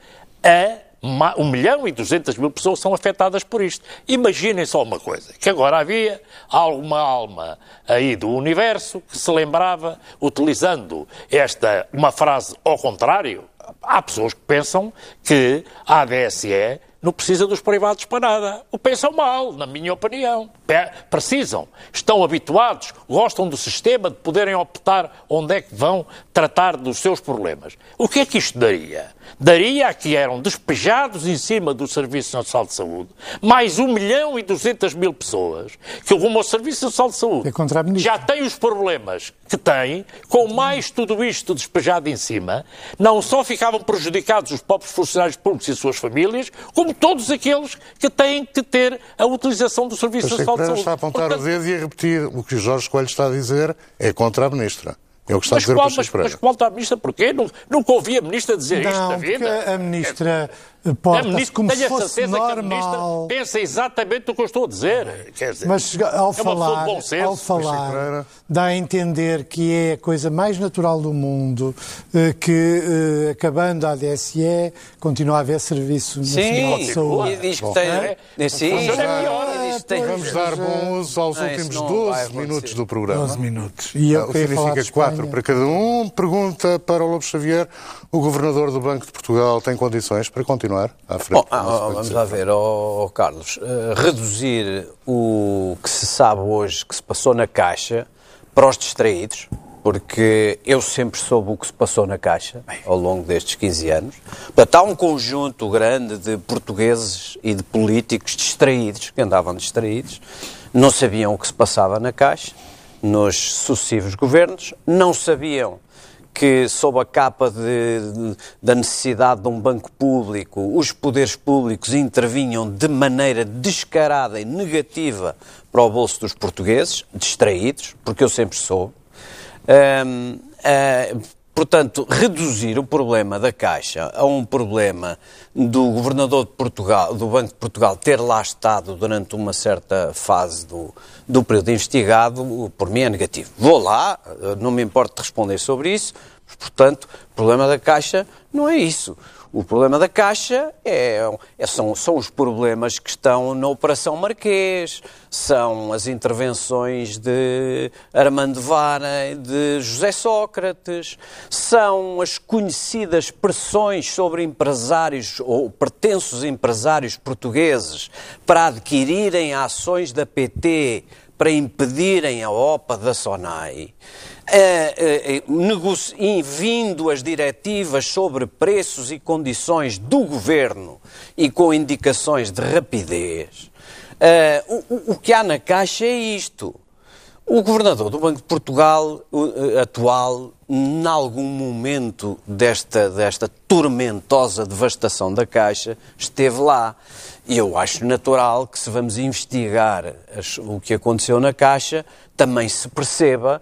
[SPEAKER 4] a um milhão e duzentas mil pessoas são afetadas por isto. Imaginem só uma coisa, que agora havia alguma alma aí do universo que se lembrava, utilizando esta, uma frase ao contrário, há pessoas que pensam que a ADSE não precisa dos privados para nada. O pensam mal, na minha opinião. Precisam. Estão habituados, gostam do sistema, de poderem optar onde é que vão tratar dos seus problemas. O que é que isto daria? Daria a que eram despejados em cima do Serviço Nacional de Saúde mais 1 milhão e 200 mil pessoas que, como o Serviço Nacional de Saúde
[SPEAKER 3] é
[SPEAKER 4] já tem os problemas que tem, com mais tudo isto despejado em cima, não só ficavam prejudicados os próprios funcionários públicos e suas famílias, como todos aqueles que têm que ter a utilização do Serviço Nacional de Saúde.
[SPEAKER 1] está a apontar Portanto, o dedo e a repetir o que o Jorge Coelho está a dizer é contra a Ministra. É o que está
[SPEAKER 4] mas
[SPEAKER 1] a dizer
[SPEAKER 4] qual,
[SPEAKER 1] o
[SPEAKER 4] mas, mas qual está a ministra? Porquê? Nunca, nunca ouvi a ministra dizer isto
[SPEAKER 3] Não,
[SPEAKER 4] na
[SPEAKER 3] porque
[SPEAKER 4] vida.
[SPEAKER 3] a ministra
[SPEAKER 4] A
[SPEAKER 3] porta-se
[SPEAKER 4] ministra,
[SPEAKER 3] como
[SPEAKER 4] tenho
[SPEAKER 3] se
[SPEAKER 4] a
[SPEAKER 3] fosse
[SPEAKER 4] certeza que a
[SPEAKER 3] normal.
[SPEAKER 4] ministra pensa exatamente o que eu estou a dizer. Quer dizer,
[SPEAKER 3] Mas ao
[SPEAKER 4] é uma pessoa
[SPEAKER 3] falar,
[SPEAKER 4] de bom senso.
[SPEAKER 3] ao falar dá a entender que é a coisa mais natural do mundo, eh, que eh, acabando a ADSE continua a haver serviço nacional de
[SPEAKER 2] Sim,
[SPEAKER 3] saúde.
[SPEAKER 2] e diz que tem.
[SPEAKER 4] É?
[SPEAKER 2] É, sim, sim. Diz que tem-
[SPEAKER 1] Vamos dar bom uso aos
[SPEAKER 2] Não, isso
[SPEAKER 1] últimos
[SPEAKER 2] não
[SPEAKER 1] 12
[SPEAKER 2] vai acontecer.
[SPEAKER 1] minutos do programa.
[SPEAKER 3] 12 minutos. E eu
[SPEAKER 1] o que significa
[SPEAKER 3] de
[SPEAKER 1] 4
[SPEAKER 3] Espanha.
[SPEAKER 1] para cada um. Pergunta para o Lobo Xavier: o governador do Banco de Portugal tem condições para continuar à frente?
[SPEAKER 2] Bom, ah, vamos lá ver, ó ó, Carlos. eh, reduzir o que se sabe hoje que se passou na Caixa para os distraídos, porque eu sempre soube o que se passou na Caixa ao longo destes 15 anos. Portanto, há um conjunto grande de portugueses e de políticos distraídos, que andavam distraídos, não sabiam o que se passava na Caixa nos sucessivos governos, não sabiam que, sob a capa de- da necessidade de um banco público, os poderes públicos intervinham de maneira descarada e negativa para o bolso dos portugueses, distraídos, porque eu sempre soube. Hum, ah, portanto, reduzir o problema da Caixa a um problema do governador de Portugal, do Banco de Portugal, ter lá estado durante uma certa fase do, do período investigado, por mim é negativo. Vou lá, não me importo de responder sobre isso, portanto, o problema da Caixa não é isso. O problema da Caixa é, é- são, são os problemas que estão na Operação Marquês, são as intervenções de Armando Vara, de José Sócrates, são as conhecidas pressões sobre empresários ou pretensos empresários portugueses para adquirirem ações da PT para impedirem a OPA da SONAI, eh, negoci- e vindo as diretivas sobre preços e condições do governo e com indicações de rapidez, o, que há na Caixa é isto. O governador do Banco de Portugal eh, atual, em algum momento desta, desta tormentosa devastação da Caixa, esteve lá. E eu acho natural que, se vamos investigar o que aconteceu na Caixa, também se perceba,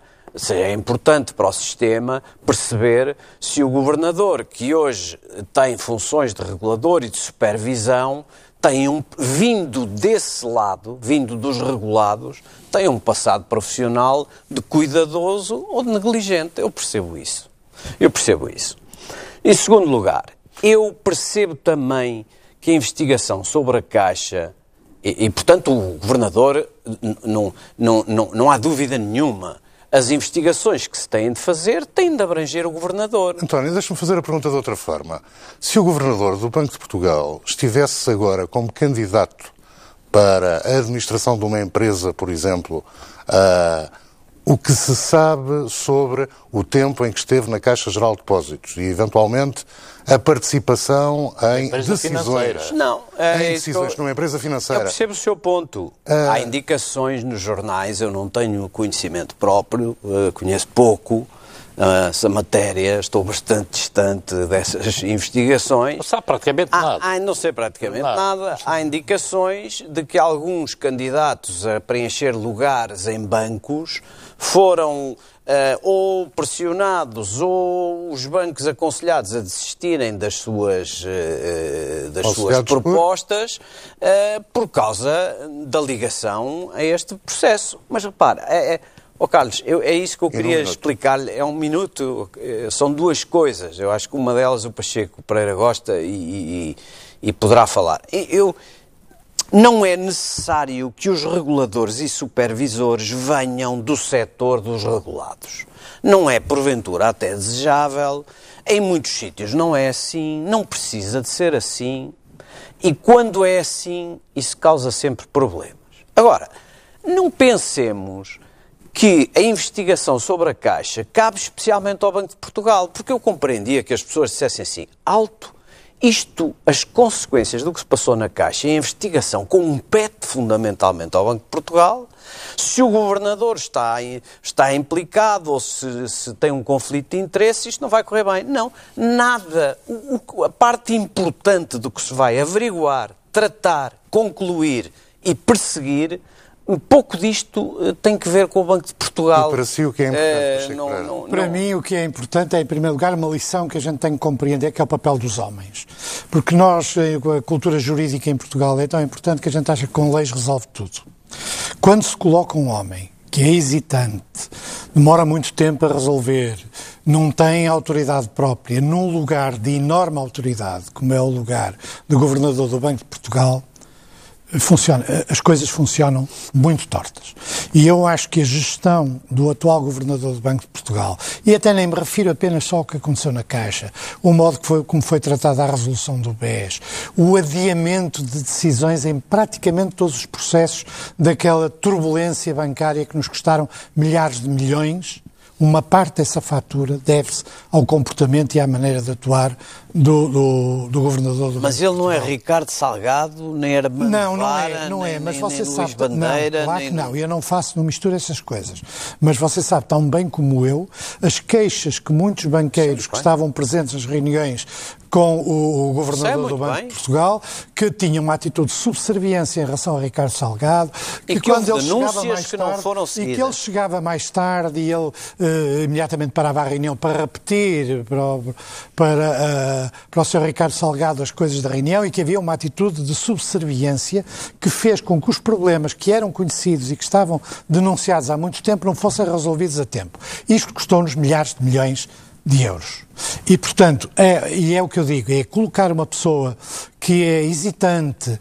[SPEAKER 2] é importante para o sistema, perceber se o governador, que hoje tem funções de regulador e de supervisão, tem um, vindo desse lado, vindo dos regulados, tem um passado profissional de cuidadoso ou de negligente. Eu percebo isso. Eu percebo isso. Em segundo lugar, eu percebo também que a investigação sobre a Caixa, e, e, portanto o Governador, não, não, não, não há dúvida nenhuma, as investigações que se têm de fazer têm de abranger o Governador.
[SPEAKER 1] António, deixa-me fazer a pergunta de outra forma. Se o governador do Banco de Portugal estivesse agora como candidato para a administração de uma empresa, por exemplo, ah, o que se sabe sobre o tempo em que esteve na Caixa Geral de Depósitos e, eventualmente, a participação em decisões.
[SPEAKER 2] Não, é
[SPEAKER 1] em decisões
[SPEAKER 2] eu-
[SPEAKER 1] numa empresa
[SPEAKER 2] Eu
[SPEAKER 1] financeira.
[SPEAKER 2] percebo o seu ponto. Há indicações nos jornais, eu não tenho conhecimento próprio, eh, conheço pouco eh, essa matéria, estou bastante distante dessas investigações.
[SPEAKER 4] Não sabe praticamente
[SPEAKER 2] Há,
[SPEAKER 4] nada.
[SPEAKER 2] há, não sei praticamente
[SPEAKER 4] Nada.
[SPEAKER 2] nada. Há indicações de que alguns candidatos a preencher lugares em bancos foram eh, ou pressionados ou os bancos aconselhados a desistirem das suas, eh, das suas propostas eh, por causa da ligação a este processo. Mas repara, é, é, ó Carlos, eu- é isso que eu
[SPEAKER 1] um
[SPEAKER 2] queria
[SPEAKER 1] minuto.
[SPEAKER 2] explicar-lhe. É um minuto, são duas coisas. Eu acho que uma delas o Pacheco Pereira gosta e, e- e poderá falar. Eu, não é necessário que os reguladores e supervisores venham do setor dos regulados. Não é, porventura, até desejável. Em muitos sítios não é assim, não precisa de ser assim. E quando é assim, isso causa sempre problemas. Agora, não pensemos que a investigação sobre a Caixa cabe especialmente ao Banco de Portugal, porque eu compreendia que as pessoas dissessem assim, alto, isto, as consequências do que se passou na Caixa e a investigação compete fundamentalmente ao Banco de Portugal. Se o governador está, está implicado ou se, se tem um conflito de interesse, isto não vai correr bem. Não, nada. O- a parte importante do que se vai averiguar, tratar, concluir e perseguir um pouco disto uh, tem que ver com o Banco de Portugal.
[SPEAKER 1] E para si o que é importante? Uh, não,
[SPEAKER 3] não, para não... mim o que é importante é, em primeiro lugar, uma lição que a gente tem que compreender, que é o papel dos homens. Porque nós, a cultura jurídica em Portugal é tão importante que a gente acha que com leis resolve tudo. Quando se coloca um homem que é hesitante, demora muito tempo a resolver, não tem autoridade própria, num lugar de enorme autoridade, como é o lugar do governador do Banco de Portugal, funciona, as coisas funcionam muito tortas. E eu acho que a gestão do atual governador do Banco de Portugal, e até nem me refiro apenas só ao que aconteceu na Caixa, o modo que foi, como foi tratada a resolução do BES, o adiamento de decisões em praticamente todos os processos daquela turbulência bancária que nos custaram milhares de milhões, uma parte dessa fatura deve-se ao comportamento e à maneira de atuar do, do, do governador do
[SPEAKER 2] Mas ele não é Ricardo Salgado, nem era
[SPEAKER 3] Não, não é, não é, mas nem, você nem sabe,
[SPEAKER 2] Bandeira,
[SPEAKER 3] não, claro que não, eu não faço, não misturo essas coisas. Mas você sabe tão bem como eu, as queixas que muitos banqueiros que estavam presentes nas reuniões com o, o governador do Banco bem. de Portugal, que tinha uma atitude de subserviência em relação a Ricardo Salgado,
[SPEAKER 2] que, que quando ele chegava mais que tarde,
[SPEAKER 3] e que ele chegava mais tarde e ele uh, imediatamente parava a reunião para repetir para, para, uh, para o Sr. Ricardo Salgado as coisas da reunião e que havia uma atitude de subserviência que fez com que os problemas que eram conhecidos e que estavam denunciados há muito tempo não fossem resolvidos a tempo. Isto custou-nos milhares de milhões de euros. E, portanto, é, e é o que eu digo, é colocar uma pessoa que é hesitante,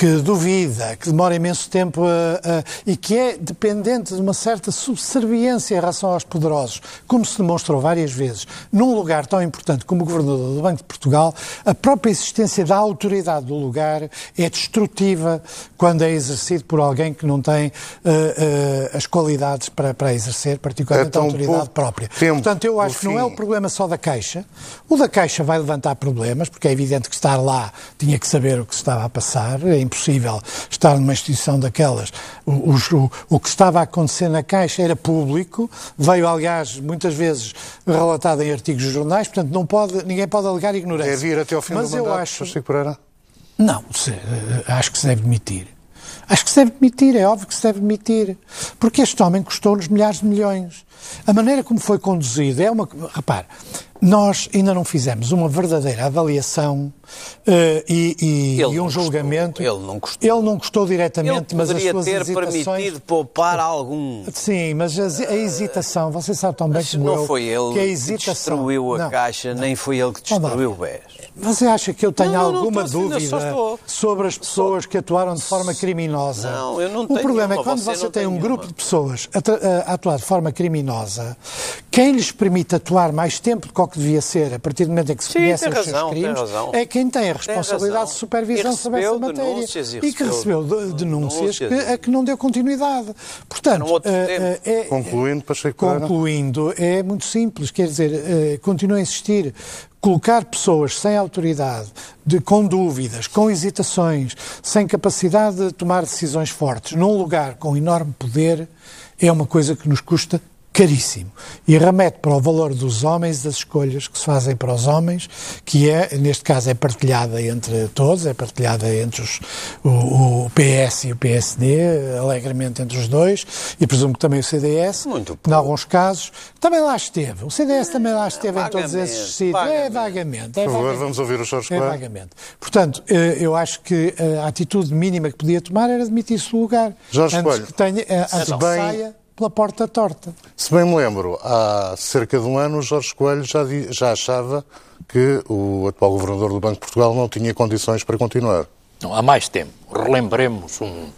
[SPEAKER 3] que duvida, que demora imenso tempo a, a, e que é dependente de uma certa subserviência em relação aos poderosos, como se demonstrou várias vezes, num lugar tão importante como o Governador do Banco de Portugal, a própria existência da autoridade do lugar é destrutiva quando é exercido por alguém que não tem uh, uh, as qualidades para, para exercer, particularmente é a autoridade própria. Portanto, eu acho que não é o problema só da Caixa. O da Caixa vai levantar problemas, porque é evidente que estar lá tinha que saber o que se estava a passar, é impossível estar numa instituição daquelas. O, o, o que estava a acontecer na Caixa era público, veio, aliás, muitas vezes relatado em artigos de jornais, portanto, não pode, ninguém pode alegar ignorância.
[SPEAKER 1] É vir até ao fim
[SPEAKER 3] Mas
[SPEAKER 1] do mandato, eu acho... Chico Pereira?
[SPEAKER 3] Não, se, eh, acho que se deve demitir. Acho que se deve demitir, é óbvio que se deve demitir. Porque este homem custou-nos milhares de milhões. A maneira como foi conduzido é uma. Repare, nós ainda não fizemos uma verdadeira avaliação uh, e, e, e, um julgamento.
[SPEAKER 2] Ele não custou.
[SPEAKER 3] Ele não custou diretamente,
[SPEAKER 2] mas
[SPEAKER 3] as suas
[SPEAKER 2] ter
[SPEAKER 3] hesitações...
[SPEAKER 2] permitido poupar algum.
[SPEAKER 3] Sim, mas a, a hesitação, você sabe tão bem como
[SPEAKER 2] não
[SPEAKER 3] eu,
[SPEAKER 2] foi ele
[SPEAKER 3] que a hesitação...
[SPEAKER 2] que destruiu a
[SPEAKER 3] não,
[SPEAKER 2] Caixa, não. nem foi ele que destruiu o BES.
[SPEAKER 3] Você acha que eu tenho
[SPEAKER 2] não,
[SPEAKER 3] alguma
[SPEAKER 2] estou,
[SPEAKER 3] dúvida sobre as pessoas que atuaram de forma criminosa?
[SPEAKER 2] Não, eu não tenho
[SPEAKER 3] O problema
[SPEAKER 2] nenhuma,
[SPEAKER 3] é quando
[SPEAKER 2] você,
[SPEAKER 3] você tem um
[SPEAKER 2] nenhuma.
[SPEAKER 3] grupo de pessoas a, a, atuar de forma criminosa, quem lhes permite atuar mais tempo do que o que devia ser, a partir do momento em que se
[SPEAKER 2] Sim,
[SPEAKER 3] conhecem os
[SPEAKER 2] razão,
[SPEAKER 3] seus crimes, é quem tem a responsabilidade de supervisão sobre essa matéria.
[SPEAKER 2] E,
[SPEAKER 3] e que recebeu de, denúncias. que, a que não deu continuidade. Portanto, uh,
[SPEAKER 1] é, concluindo, Pacheco
[SPEAKER 3] concluindo, é muito simples, quer dizer, uh, continua a insistir colocar pessoas sem autoridade, de, com dúvidas, com hesitações, sem capacidade de tomar decisões fortes, num lugar com enorme poder, é uma coisa que nos custa caríssimo. E remete para o valor dos homens, das escolhas que se fazem para os homens, que é, neste caso, é partilhada entre todos, é partilhada entre os, o, o PS e o PSD, alegremente entre os dois, e presumo que também o CDS,
[SPEAKER 2] Muito
[SPEAKER 3] em alguns casos, também lá esteve. O CDS também lá esteve é, em todos esses sítios.
[SPEAKER 2] Vagamente.
[SPEAKER 3] É vagamente. É
[SPEAKER 1] Por favor,
[SPEAKER 3] vagamente.
[SPEAKER 1] vamos ouvir o Jorge
[SPEAKER 3] É vagamente. Portanto, eh, eu acho que eh, a atitude mínima que podia tomar era demitir-se do lugar.
[SPEAKER 1] Jorge
[SPEAKER 3] antes
[SPEAKER 1] Coelho,
[SPEAKER 3] que tenha, eh, antes
[SPEAKER 1] se
[SPEAKER 3] que
[SPEAKER 1] bem-
[SPEAKER 3] saia pela porta torta.
[SPEAKER 1] Se bem me lembro, há cerca de um ano, o Jorge Coelho já, já achava que o atual governador do Banco de Portugal não tinha condições para continuar.
[SPEAKER 4] Não, há mais tempo. Relembremos um,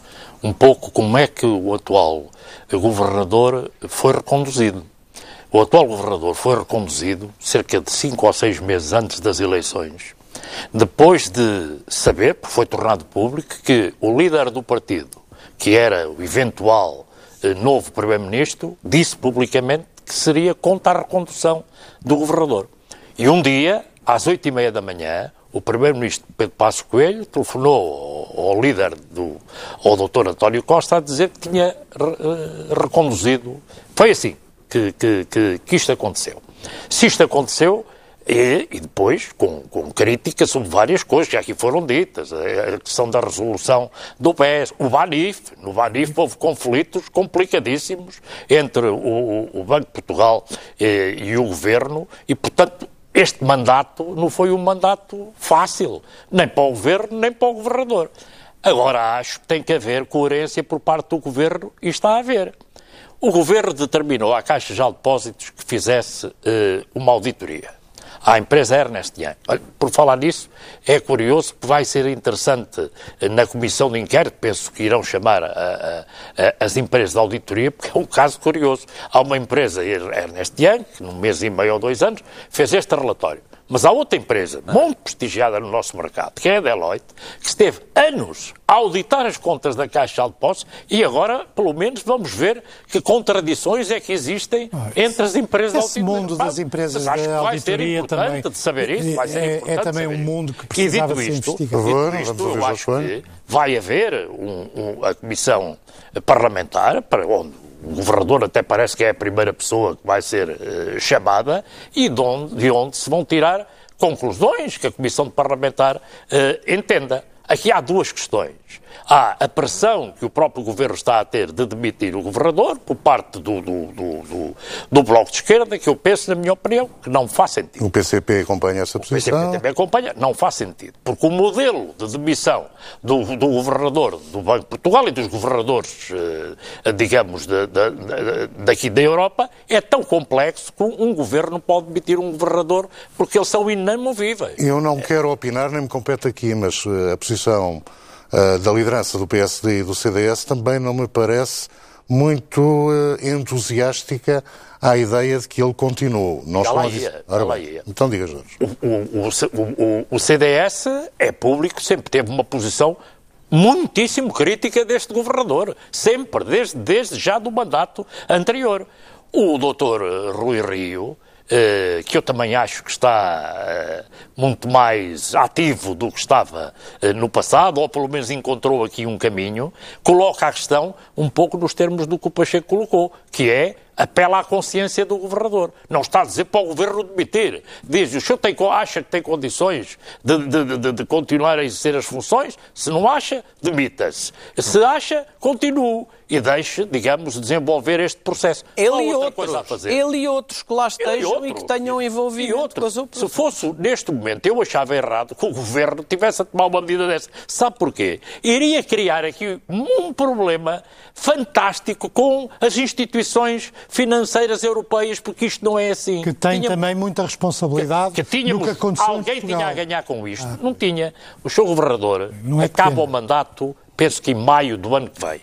[SPEAKER 4] um pouco como é que o atual governador foi reconduzido. O atual governador foi reconduzido cerca de cinco ou seis meses antes das eleições, depois de saber, porque foi tornado público, que o líder do partido, que era o eventual novo Primeiro-Ministro, disse publicamente que seria contra a recondução do governador. E um dia, às oito e meia da manhã, o Primeiro-Ministro Pedro Passos Coelho telefonou ao, líder, do, ao Dr. António Costa, a dizer que tinha eh, reconduzido. Foi assim que, que, que, que isto aconteceu. Se isto aconteceu, E, e, depois, com, com crítica sobre várias coisas que aqui foram ditas, a questão da resolução do BES, o BANIF, no BANIF houve conflitos complicadíssimos entre o, o Banco de Portugal e, e o Governo, e, portanto, este mandato não foi um mandato fácil, nem para o Governo, nem para o Governador. Agora acho que tem que haver coerência por parte do Governo e está a haver. O Governo determinou à Caixa de Depósitos que fizesse uh, uma auditoria à empresa Ernest Young. Por falar nisso, é curioso que vai ser interessante eh, na comissão de inquérito, penso que irão chamar a, a, a, as empresas de auditoria, porque é um caso curioso. Há uma empresa, Ernest Young, que num mês e meio ou dois anos, fez este relatório. Mas há outra empresa muito prestigiada no nosso mercado, que é a Deloitte, que esteve anos a auditar as contas da Caixa de Depósitos e agora, pelo menos, vamos ver que contradições é que existem ah, entre as empresas
[SPEAKER 3] esse auditoria. mundo das empresas
[SPEAKER 4] Mas acho
[SPEAKER 3] que
[SPEAKER 4] vai ser importante
[SPEAKER 3] também,
[SPEAKER 4] de saber isso. Vai ser
[SPEAKER 3] é, é também um mundo que precisava ser
[SPEAKER 4] isto,
[SPEAKER 3] investigado.
[SPEAKER 4] Dito isto, eu acho que vai haver um, um, a comissão parlamentar para onde o governador até parece que é a primeira pessoa que vai ser uh, chamada e de onde, de onde, se vão tirar conclusões que a Comissão Parlamentar uh, entenda. Aqui há duas questões. Há a pressão que o próprio governo está a ter de demitir o governador por parte do, do, do, do, do Bloco de Esquerda, que eu penso, na minha opinião, que não faz sentido.
[SPEAKER 1] O PCP acompanha essa posição?
[SPEAKER 4] O PCP também acompanha, não faz sentido. Porque o modelo de demissão do, do governador do Banco de Portugal e dos governadores, eh, digamos, de, de, de, daqui da Europa, é tão complexo que um governo pode demitir um governador porque eles são inamovíveis.
[SPEAKER 1] Eu não quero opinar, nem me compete aqui, mas eh, a posição da liderança do PSD e do CDS também não me parece muito uh, entusiástica à ideia de que ele continue.
[SPEAKER 4] Nós já lá ia, lá ia.
[SPEAKER 1] Então diga, Jorge.
[SPEAKER 4] O, o, o, o, CDS é público, sempre teve uma posição muitíssimo crítica deste governador. Sempre, desde, desde já do mandato anterior. O doutor Rui Rio eh, que eu também acho que está eh, muito mais ativo do que estava eh, no passado, ou pelo menos encontrou aqui um caminho, coloca a questão um pouco nos termos do que o Pacheco colocou, que é apela à consciência do governador. Não está a dizer para o governo demitir. Diz, o senhor tem, acha que tem condições de, de, de, de continuar a exercer as funções? Se não acha, demita-se. Se acha, continue e deixe, digamos, desenvolver este processo.
[SPEAKER 2] Ele e outros. Ele e outros que lá estejam e, e que tenham envolvido outros.
[SPEAKER 4] Se fosse neste momento, eu achava errado que o governo tivesse a tomar uma medida dessa. Sabe porquê? Iria criar aqui um problema fantástico com as instituições financeiras europeias, porque isto não é assim.
[SPEAKER 3] Que tem Tinha... também muita responsabilidade que, que tínhamos, no que aconteceu
[SPEAKER 4] Alguém tinha a ganhar com isto. Ah. Não tinha. O seu governador é acaba pequeno. o mandato, penso que em maio do ano que vem.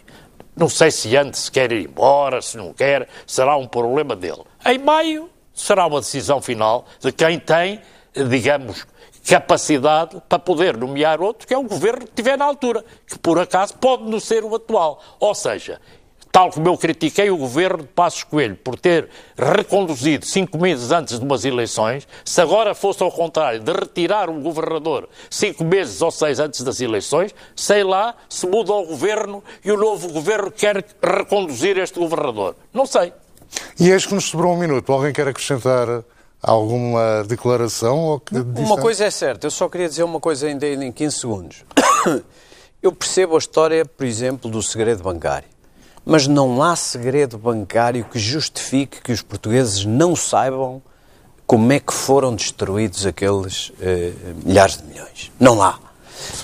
[SPEAKER 4] Não sei se antes quer ir embora, se não quer, será um problema dele. Em maio será uma decisão final de quem tem, digamos, capacidade para poder nomear outro, que é o governo que tiver na altura, que por acaso pode não ser o atual. Ou seja, tal como eu critiquei o governo de Passos Coelho por ter reconduzido cinco meses antes de umas eleições, se agora fosse ao contrário, de retirar um governador cinco meses ou seis antes das eleições, sei lá se muda o governo e o novo governo quer reconduzir este governador. Não sei.
[SPEAKER 1] E eis que nos sobrou um minuto. Alguém quer acrescentar alguma declaração? Ou que
[SPEAKER 2] uma coisa é certa, eu só queria dizer uma coisa ainda em 15 segundos. Eu percebo a história, por exemplo, do segredo bancário. Mas não há segredo bancário que justifique que os portugueses não saibam como é que foram destruídos aqueles eh, milhares de milhões. Não há.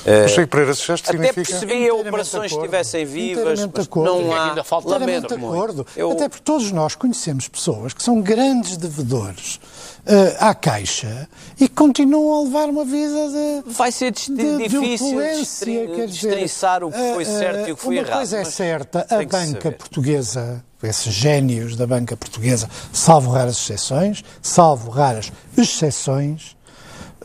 [SPEAKER 1] Uh, Chico Pereira, se Até
[SPEAKER 2] significa... percebia operações que estivessem vivas, mas não há...
[SPEAKER 3] Ainda falta lamento acordo. Eu... Até porque todos nós conhecemos pessoas que são grandes devedores uh, à Caixa e continuam a levar uma vida de
[SPEAKER 2] Vai ser de, difícil de destrinçar o que foi uh, certo e o que foi
[SPEAKER 3] uma
[SPEAKER 2] errado.
[SPEAKER 3] Uma coisa é certa, a banca portuguesa, esses génios da banca portuguesa, salvo raras exceções, salvo raras exceções,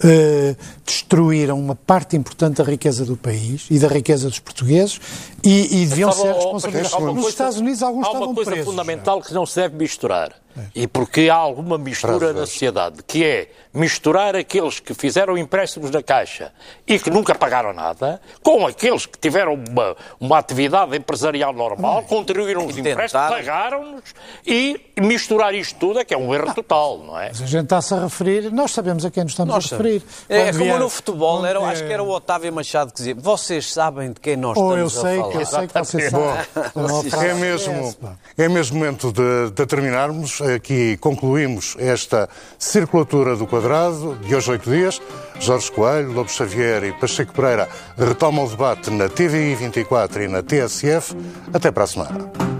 [SPEAKER 3] Uh, destruíram uma parte importante da riqueza do país e da riqueza dos portugueses e, e deviam ser responsáveis. Nos Estados Unidos alguns estavam presos.
[SPEAKER 4] Há uma coisa fundamental já. que não se deve misturar E porque há alguma mistura na sociedade, que é misturar aqueles que fizeram empréstimos na Caixa e que nunca pagaram nada, com aqueles que tiveram uma, uma atividade empresarial normal, contribuíram os empréstimos, pagaram-nos, e misturar isto tudo é que é um erro total, não é?
[SPEAKER 3] Mas a gente está-se a referir, nós sabemos a quem nos estamos
[SPEAKER 2] Nós
[SPEAKER 3] a referir.
[SPEAKER 2] É,
[SPEAKER 3] Quando
[SPEAKER 2] como no futebol, era, acho que era o Otávio Machado que dizia: vocês sabem de quem nós
[SPEAKER 3] Ou eu
[SPEAKER 2] estamos
[SPEAKER 3] sei
[SPEAKER 2] a
[SPEAKER 3] que
[SPEAKER 2] falar.
[SPEAKER 3] eu sei que você
[SPEAKER 1] Bom,
[SPEAKER 3] sabe. Uma frase
[SPEAKER 1] É mesmo, é mesmo momento de, de terminarmos. Aqui concluímos esta circulatura do quadrado de hoje oito dias. Jorge Coelho, Lobo Xavier e Pacheco Pereira retomam o debate na TVI 24 e na TSF. Até para a semana.